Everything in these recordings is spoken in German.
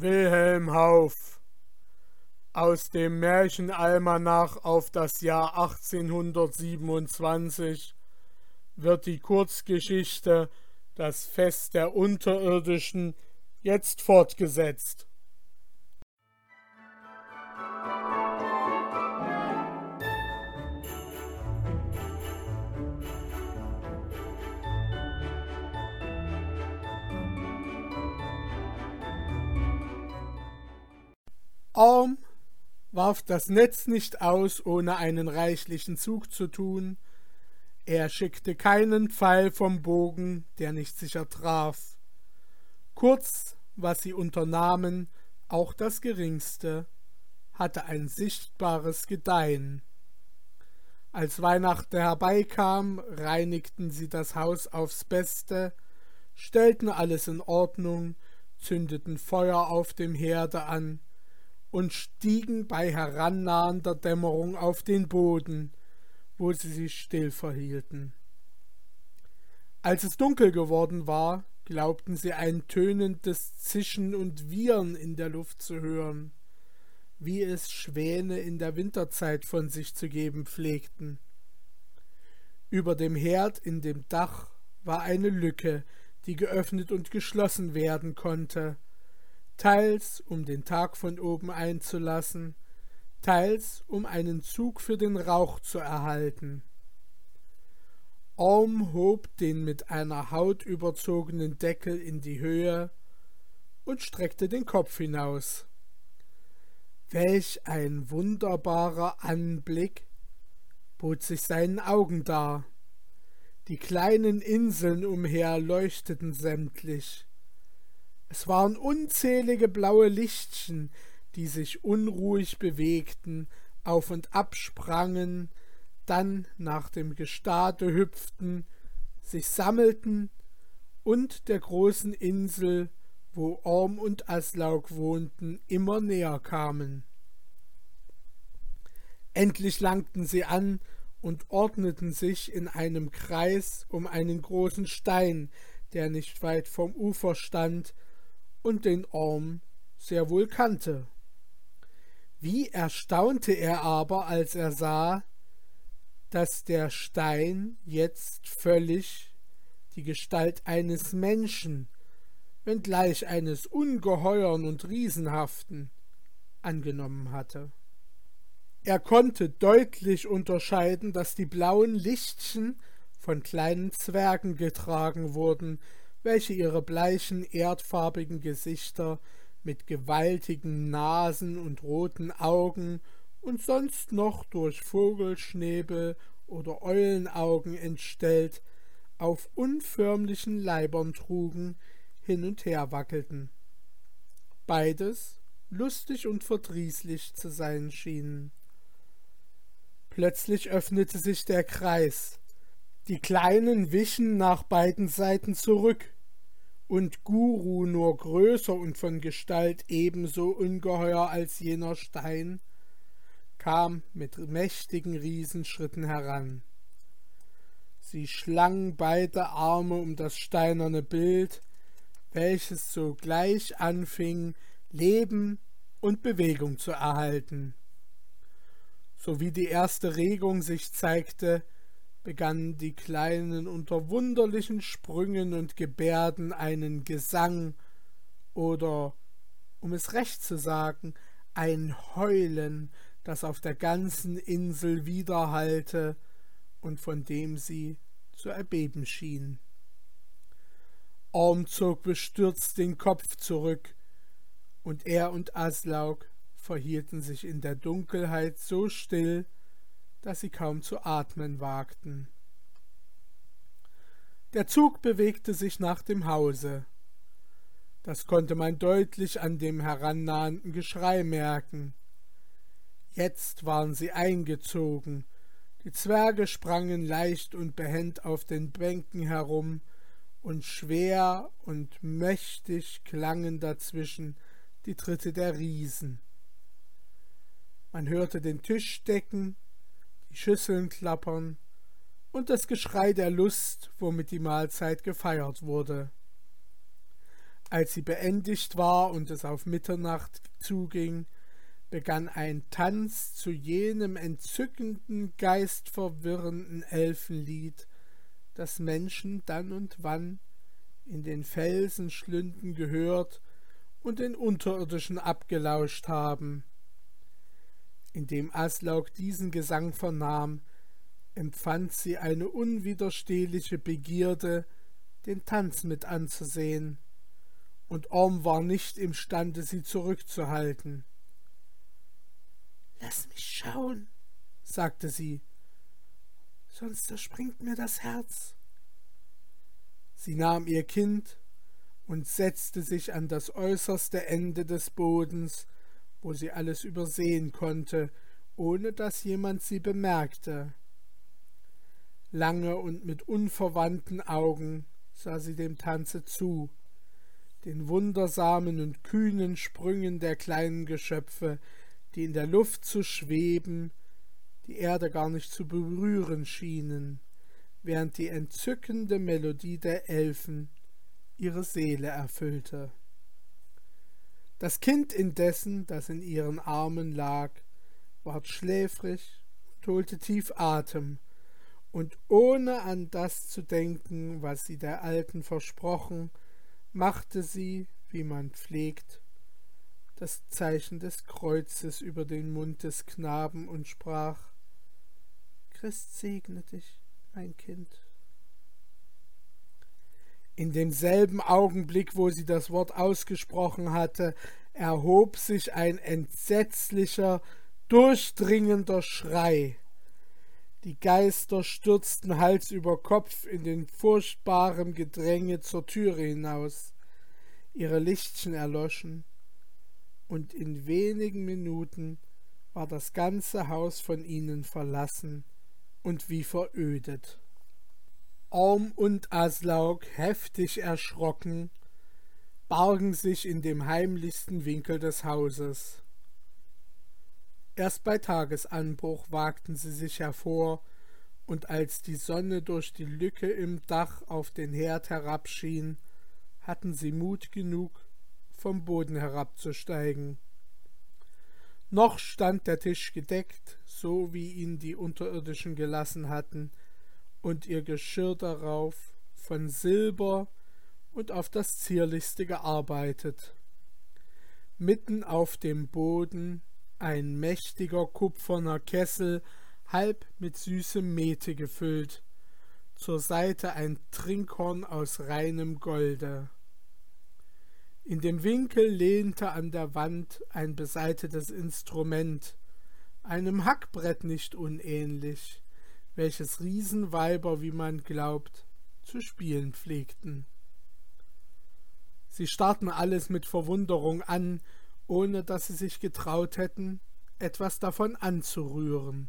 Wilhelm Hauff aus dem Märchenalmanach auf das Jahr 1827 wird die Kurzgeschichte Das Fest der Unterirdischen jetzt fortgesetzt. Arm warf das Netz nicht aus, ohne einen reichlichen Zug zu tun. Er schickte keinen Pfeil vom Bogen, der nicht sicher traf. Kurz, was sie unternahmen, auch das geringste, hatte ein sichtbares Gedeihen. Als Weihnachten herbeikam, reinigten sie das Haus aufs Beste, stellten alles in Ordnung, zündeten Feuer auf dem Herde an, und stiegen bei herannahender Dämmerung auf den Boden, wo sie sich still verhielten. Als es dunkel geworden war, glaubten sie ein tönendes Zischen und Wiehern in der Luft zu hören, wie es Schwäne in der Winterzeit von sich zu geben pflegten. Über dem Herd in dem Dach war eine Lücke, die geöffnet und geschlossen werden konnte, teils um den Tag von oben einzulassen, teils um einen Zug für den Rauch zu erhalten. Orm hob den mit einer Haut überzogenen Deckel in die Höhe und streckte den Kopf hinaus. Welch ein wunderbarer Anblick bot sich seinen Augen dar. Die kleinen Inseln umher leuchteten sämtlich. Es waren unzählige blaue Lichtchen, die sich unruhig bewegten, auf und ab sprangen, dann nach dem Gestade hüpften, sich sammelten und der großen Insel, wo Orm und Aslaug wohnten, immer näher kamen. Endlich langten sie an und ordneten sich in einem Kreis um einen großen Stein, der nicht weit vom Ufer stand und den Orm sehr wohl kannte. Wie erstaunte er aber, als er sah, dass der Stein jetzt völlig die Gestalt eines Menschen, wenngleich eines ungeheuern und riesenhaften, angenommen hatte. Er konnte deutlich unterscheiden, dass die blauen Lichtchen von kleinen Zwergen getragen wurden, welche ihre bleichen, erdfarbigen Gesichter mit gewaltigen Nasen und roten Augen und sonst noch durch Vogelschnäbel oder Eulenaugen entstellt, auf unförmlichen Leibern trugen, hin und her wackelten. Beides lustig und verdrießlich zu sein schienen. Plötzlich öffnete sich der Kreis, die Kleinen wichen nach beiden Seiten zurück, und Guru nur größer und von Gestalt ebenso ungeheuer als jener Stein, kam mit mächtigen Riesenschritten heran. Sie schlang beide Arme um das steinerne Bild, welches sogleich anfing, Leben und Bewegung zu erhalten. So wie die erste Regung sich zeigte, begannen die Kleinen unter wunderlichen Sprüngen und Gebärden einen Gesang oder, um es recht zu sagen, ein Heulen, das auf der ganzen Insel widerhallte und von dem sie zu erbeben schien. Orm zog bestürzt den Kopf zurück, und er und Aslaug verhielten sich in der Dunkelheit so still, dass sie kaum zu atmen wagten. Der Zug bewegte sich nach dem Hause. Das konnte man deutlich an dem herannahenden Geschrei merken. Jetzt waren sie eingezogen, die Zwerge sprangen leicht und behend auf den Bänken herum, und schwer und mächtig klangen dazwischen die Tritte der Riesen. Man hörte den Tisch decken Schüsseln klappern und das Geschrei der Lust, womit die Mahlzeit gefeiert wurde. Als sie beendigt war und es auf Mitternacht zuging, begann ein Tanz zu jenem entzückenden, geistverwirrenden Elfenlied, das Menschen dann und wann in den Felsenschlünden gehört und den Unterirdischen abgelauscht haben. Indem Aslaug diesen Gesang vernahm, empfand sie eine unwiderstehliche Begierde, den Tanz mit anzusehen, und Orm war nicht imstande, sie zurückzuhalten. Lass mich schauen, sagte sie, sonst erspringt mir das Herz. Sie nahm ihr Kind und setzte sich an das äußerste Ende des Bodens, wo sie alles übersehen konnte, ohne dass jemand sie bemerkte. Lange und mit unverwandten Augen sah sie dem Tanze zu, den wundersamen und kühnen Sprüngen der kleinen Geschöpfe, die in der Luft zu schweben, die Erde gar nicht zu berühren schienen, während die entzückende Melodie der Elfen ihre Seele erfüllte. Das Kind indessen, das in ihren Armen lag, ward schläfrig und holte tief Atem, und ohne an das zu denken, was sie der Alten versprochen, machte sie, wie man pflegt, das Zeichen des Kreuzes über den Mund des Knaben und sprach Christ segne dich, mein Kind. In demselben Augenblick, wo sie das Wort ausgesprochen hatte, erhob sich ein entsetzlicher, durchdringender Schrei. Die Geister stürzten Hals über Kopf in den furchtbaren Gedränge zur Türe hinaus. Ihre Lichtchen erloschen, und in wenigen Minuten war das ganze Haus von ihnen verlassen und wie verödet. Orm und Aslaug, heftig erschrocken, bargen sich in dem heimlichsten Winkel des Hauses. Erst bei Tagesanbruch wagten sie sich hervor, und als die Sonne durch die Lücke im Dach auf den Herd herabschien, hatten sie Mut genug, vom Boden herabzusteigen. Noch stand der Tisch gedeckt, so wie ihn die Unterirdischen gelassen hatten, und ihr Geschirr darauf von Silber und auf das zierlichste gearbeitet. Mitten auf dem Boden ein mächtiger kupferner Kessel, halb mit süßem Mete gefüllt, zur Seite ein Trinkhorn aus reinem Golde. In dem Winkel lehnte an der Wand ein beseitetes Instrument, einem Hackbrett nicht unähnlich, welches Riesenweiber, wie man glaubt, zu spielen pflegten. Sie starrten alles mit Verwunderung an, ohne dass sie sich getraut hätten, etwas davon anzurühren.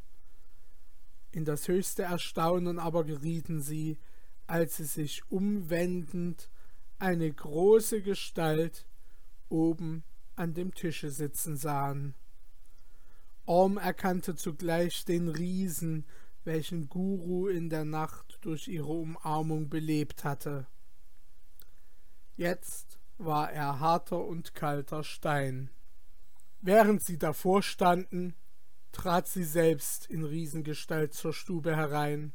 In das höchste Erstaunen aber gerieten sie, als sie sich umwendend eine große Gestalt oben an dem Tische sitzen sahen. Orm erkannte zugleich den Riesen, welchen Guru in der Nacht durch ihre Umarmung belebt hatte. Jetzt war er harter und kalter Stein. Während sie davor standen, trat sie selbst in Riesengestalt zur Stube herein.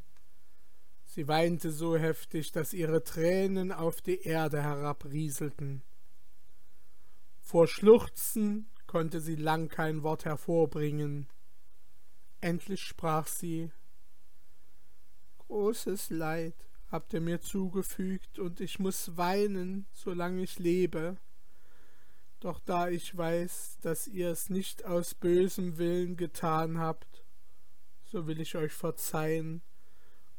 Sie weinte so heftig, dass ihre Tränen auf die Erde herabrieselten. Vor Schluchzen konnte sie lang kein Wort hervorbringen. Endlich sprach sie Großes Leid habt ihr mir zugefügt, und ich muss weinen, solange ich lebe. Doch da ich weiß, dass ihr es nicht aus bösem Willen getan habt, so will ich euch verzeihen,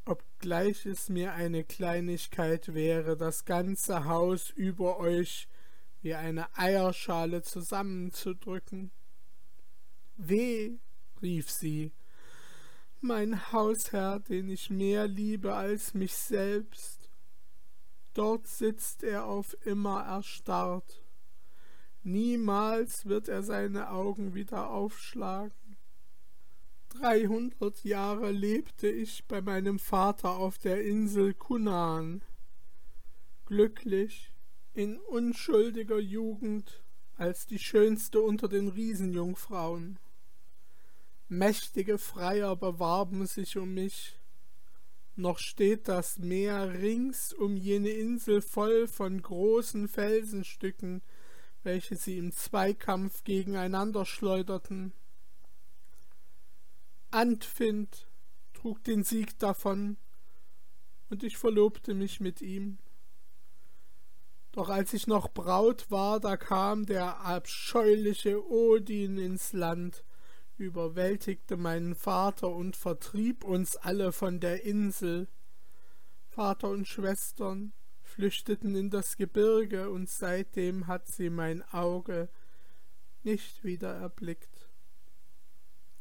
obgleich es mir eine Kleinigkeit wäre, das ganze Haus über euch wie eine Eierschale zusammenzudrücken. Weh, rief sie, mein Hausherr, den ich mehr liebe als mich selbst. Dort sitzt er auf immer erstarrt. Niemals wird er seine Augen wieder aufschlagen. Dreihundert Jahre lebte ich bei meinem Vater auf der Insel Kunan. Glücklich, in unschuldiger Jugend als die schönste unter den Riesenjungfrauen. Mächtige Freier bewarben sich um mich, noch steht das Meer rings um jene Insel voll von großen Felsenstücken, welche sie im Zweikampf gegeneinander schleuderten. Antfind trug den Sieg davon, und ich verlobte mich mit ihm. Doch als ich noch Braut war, da kam der abscheuliche Odin ins Land, überwältigte meinen Vater und vertrieb uns alle von der Insel. Vater und Schwestern flüchteten in das Gebirge, und seitdem hat sie mein Auge nicht wieder erblickt.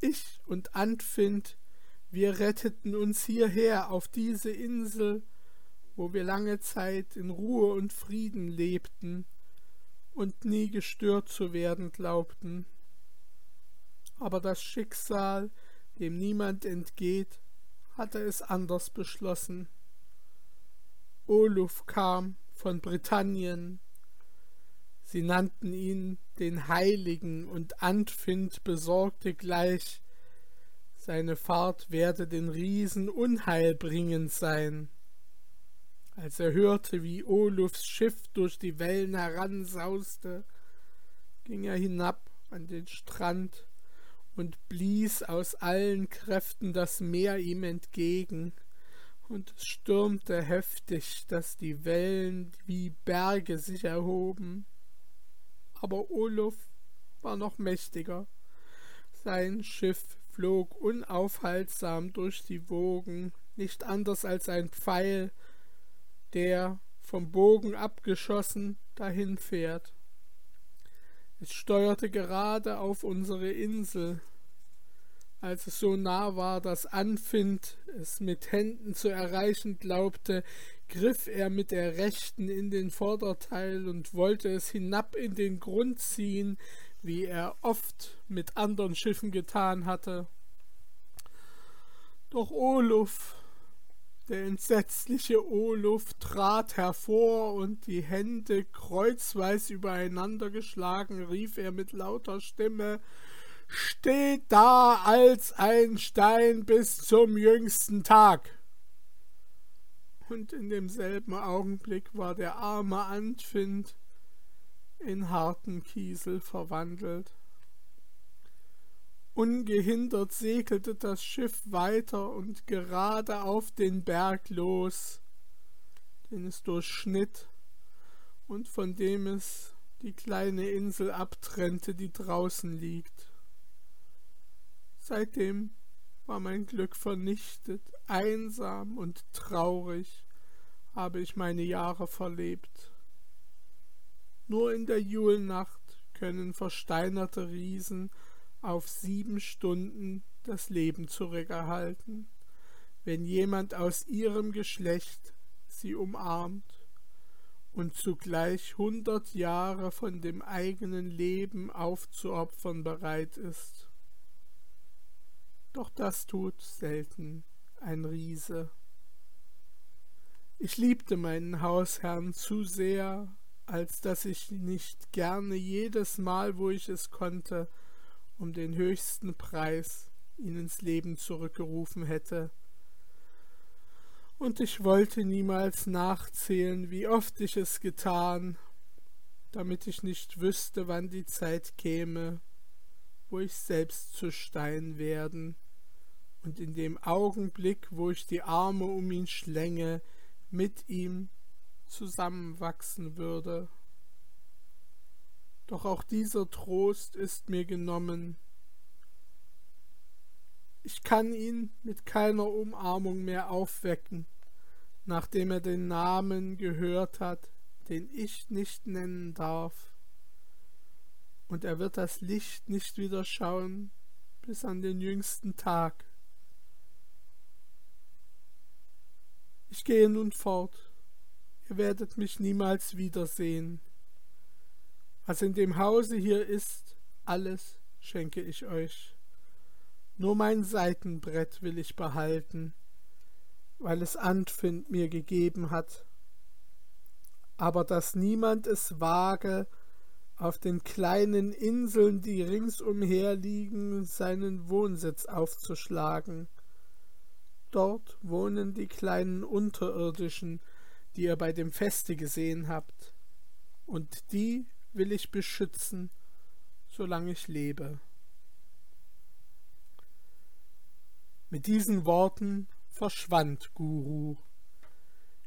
Ich und Anfind, wir retteten uns hierher auf diese Insel, wo wir lange Zeit in Ruhe und Frieden lebten und nie gestört zu werden glaubten aber das Schicksal, dem niemand entgeht, hatte es anders beschlossen. Oluf kam von Britannien. Sie nannten ihn den Heiligen, und Anfind besorgte gleich, seine Fahrt werde den Riesen unheilbringend sein. Als er hörte, wie Olufs Schiff durch die Wellen heransauste, ging er hinab an den Strand und blies aus allen Kräften das Meer ihm entgegen, und es stürmte heftig, dass die Wellen wie Berge sich erhoben. Aber Olof war noch mächtiger. Sein Schiff flog unaufhaltsam durch die Wogen, nicht anders als ein Pfeil, der, vom Bogen abgeschossen, dahinfährt. Es steuerte gerade auf unsere Insel. Als es so nah war, dass Anfind es mit Händen zu erreichen glaubte, griff er mit der rechten in den Vorderteil und wollte es hinab in den Grund ziehen, wie er oft mit anderen Schiffen getan hatte. Doch Oluf der entsetzliche Oluf trat hervor, und die Hände kreuzweis übereinander geschlagen, rief er mit lauter Stimme Steht da als ein Stein bis zum jüngsten Tag. Und in demselben Augenblick war der arme Anfind in harten Kiesel verwandelt. Ungehindert segelte das Schiff weiter und gerade auf den Berg los, den es durchschnitt und von dem es die kleine Insel abtrennte, die draußen liegt. Seitdem war mein Glück vernichtet, einsam und traurig habe ich meine Jahre verlebt. Nur in der Julnacht können versteinerte Riesen auf sieben Stunden das Leben zurückerhalten, wenn jemand aus ihrem Geschlecht sie umarmt und zugleich hundert Jahre von dem eigenen Leben aufzuopfern bereit ist. Doch das tut selten ein Riese. Ich liebte meinen Hausherrn zu sehr, als dass ich nicht gerne jedes Mal, wo ich es konnte, um den höchsten Preis ihn ins Leben zurückgerufen hätte. Und ich wollte niemals nachzählen, wie oft ich es getan, damit ich nicht wüsste, wann die Zeit käme, wo ich selbst zu Stein werden und in dem Augenblick, wo ich die Arme um ihn schlänge, mit ihm zusammenwachsen würde. Doch auch dieser Trost ist mir genommen. Ich kann ihn mit keiner Umarmung mehr aufwecken, nachdem er den Namen gehört hat, den ich nicht nennen darf. Und er wird das Licht nicht wieder schauen bis an den jüngsten Tag. Ich gehe nun fort. Ihr werdet mich niemals wiedersehen. Was in dem Hause hier ist, alles schenke ich euch. Nur mein Seitenbrett will ich behalten, weil es Anfind mir gegeben hat. aber dass niemand es wage, auf den kleinen Inseln, die ringsumher liegen, seinen Wohnsitz aufzuschlagen. Dort wohnen die kleinen Unterirdischen, die ihr bei dem Feste gesehen habt, und die will ich beschützen, solange ich lebe. Mit diesen Worten verschwand Guru.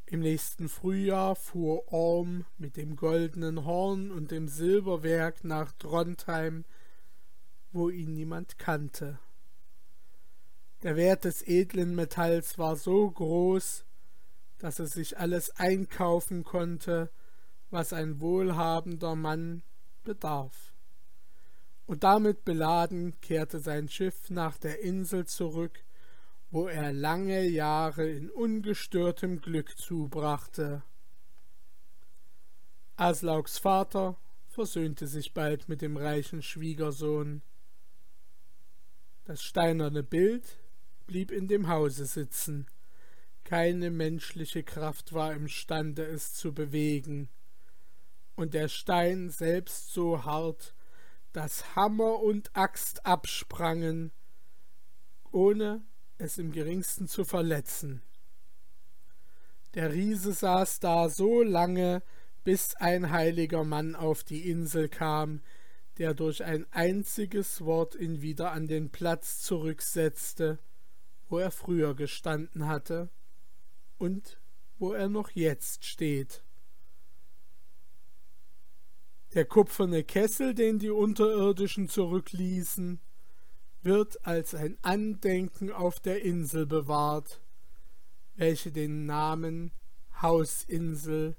Im nächsten Frühjahr fuhr Orm mit dem goldenen Horn und dem Silberwerk nach Trondheim, wo ihn niemand kannte. Der Wert des edlen Metalls war so groß, dass er sich alles einkaufen konnte, was ein wohlhabender Mann bedarf. Und damit beladen kehrte sein Schiff nach der Insel zurück, wo er lange Jahre in ungestörtem Glück zubrachte. Aslaugs Vater versöhnte sich bald mit dem reichen Schwiegersohn. Das steinerne Bild blieb in dem Hause sitzen. Keine menschliche Kraft war imstande, es zu bewegen. Und der Stein selbst so hart, dass Hammer und Axt absprangen, ohne es im geringsten zu verletzen. Der Riese saß da so lange, bis ein heiliger Mann auf die Insel kam, der durch ein einziges Wort ihn wieder an den Platz zurücksetzte, wo er früher gestanden hatte und wo er noch jetzt steht. Der kupferne Kessel, den die Unterirdischen zurückließen, wird als ein Andenken auf der Insel bewahrt, welche den Namen Hausinsel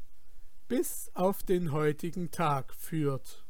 bis auf den heutigen Tag führt.